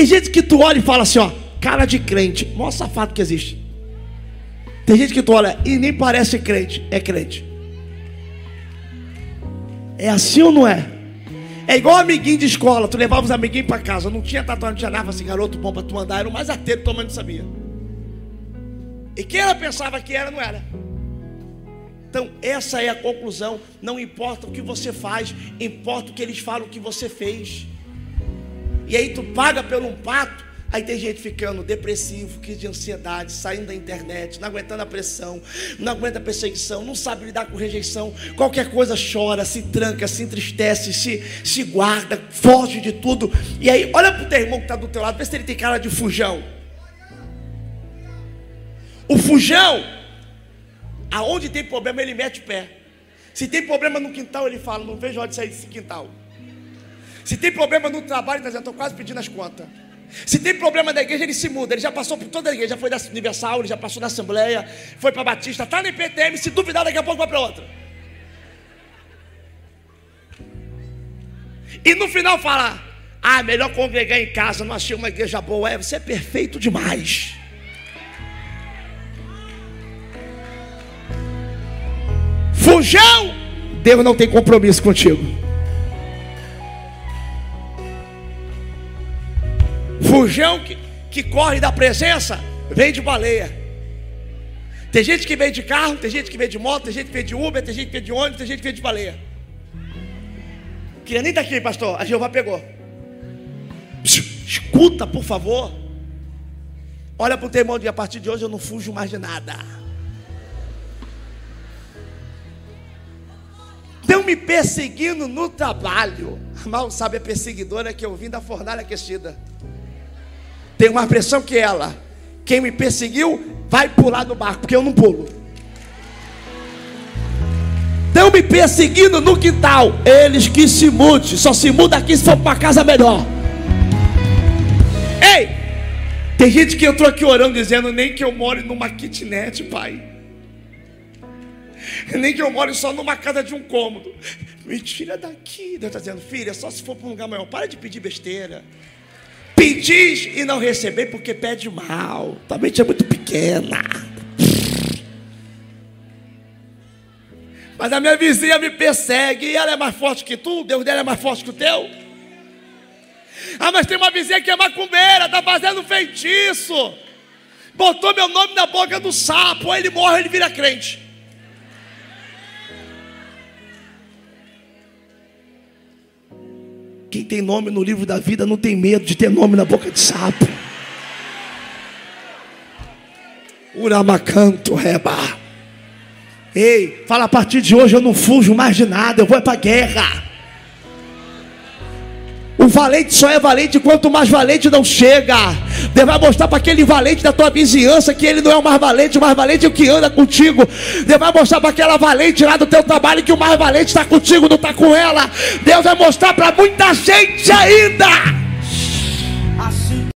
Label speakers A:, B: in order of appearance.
A: Tem gente que tu olha e fala assim, ó, cara de crente, maior safado que existe. Tem gente que tu olha e nem parece crente, é crente. É assim ou não é? É igual amiguinho de escola, tu levava os amiguinhos para casa, não tinha tatuagem, não tinha nada, assim, garoto bom para tu andar, era o mais tua mãe não sabia. E quem ela pensava que era, não era. Então, essa é a conclusão. Não importa o que você faz, importa o que eles falam que você fez. E aí tu paga pelo um pato, aí tem gente ficando depressivo, crise de ansiedade, saindo da internet, não aguentando a pressão, não aguenta a perseguição, não sabe lidar com rejeição, qualquer coisa chora, se tranca, se entristece, se, se guarda, foge de tudo. E aí, olha para o teu irmão que está do teu lado, vê se ele tem cara de fujão. O fujão, aonde tem problema, ele mete o pé. Se tem problema no quintal, ele fala: Não vejo hora de sair desse quintal. Se tem problema no trabalho, está Estou quase pedindo as contas. Se tem problema da igreja, ele se muda. Ele já passou por toda a igreja, já foi da Universal, ele já passou na Assembleia, foi para Batista, está na IPTM. Se duvidar, daqui a pouco vai para outra. E no final fala: Ah, melhor congregar em casa, não achei uma igreja boa. É, você é perfeito demais. Fujão, Deus não tem compromisso contigo. Fujão que, que corre da presença, vem de baleia. Tem gente que vem de carro, tem gente que vem de moto, tem gente que vem de Uber, tem gente que vem de ônibus, tem gente que vem de baleia. Queria nem estar aqui, pastor. A Jeová pegou. Escuta, por favor. Olha para o teu irmão de a partir de hoje eu não fujo mais de nada. estão me perseguindo no trabalho. Mal sabe a perseguidora que eu vim da fornalha aquecida. Tem uma pressão que ela. Quem me perseguiu vai pular do barco, porque eu não pulo. Estão me perseguindo no quintal. Eles que se mudem. Só se muda aqui se for para casa melhor. Ei! Tem gente que entrou aqui orando dizendo nem que eu moro numa kitnet, pai. Nem que eu more só numa casa de um cômodo. Me tira daqui. Deus está dizendo, filha, só se for para um lugar maior. Para de pedir besteira. Pedis e não receber porque pede mal. Tua mente é muito pequena. Mas a minha vizinha me persegue e ela é mais forte que tu, Deus dela é mais forte que o teu. Ah, mas tem uma vizinha que é macumbeira, está fazendo feitiço. Botou meu nome na boca do sapo, aí ele morre, ele vira crente. Quem tem nome no livro da vida não tem medo de ter nome na boca de sapo. Uramacanto reba. Ei, fala a partir de hoje eu não fujo mais de nada, eu vou para a guerra. Valente só é valente quanto mais valente não chega. Deus vai mostrar para aquele valente da tua vizinhança que ele não é o mais valente, o mais valente é o que anda contigo. Deus vai mostrar para aquela valente lá do teu trabalho que o mais valente está contigo, não está com ela. Deus vai mostrar para muita gente ainda.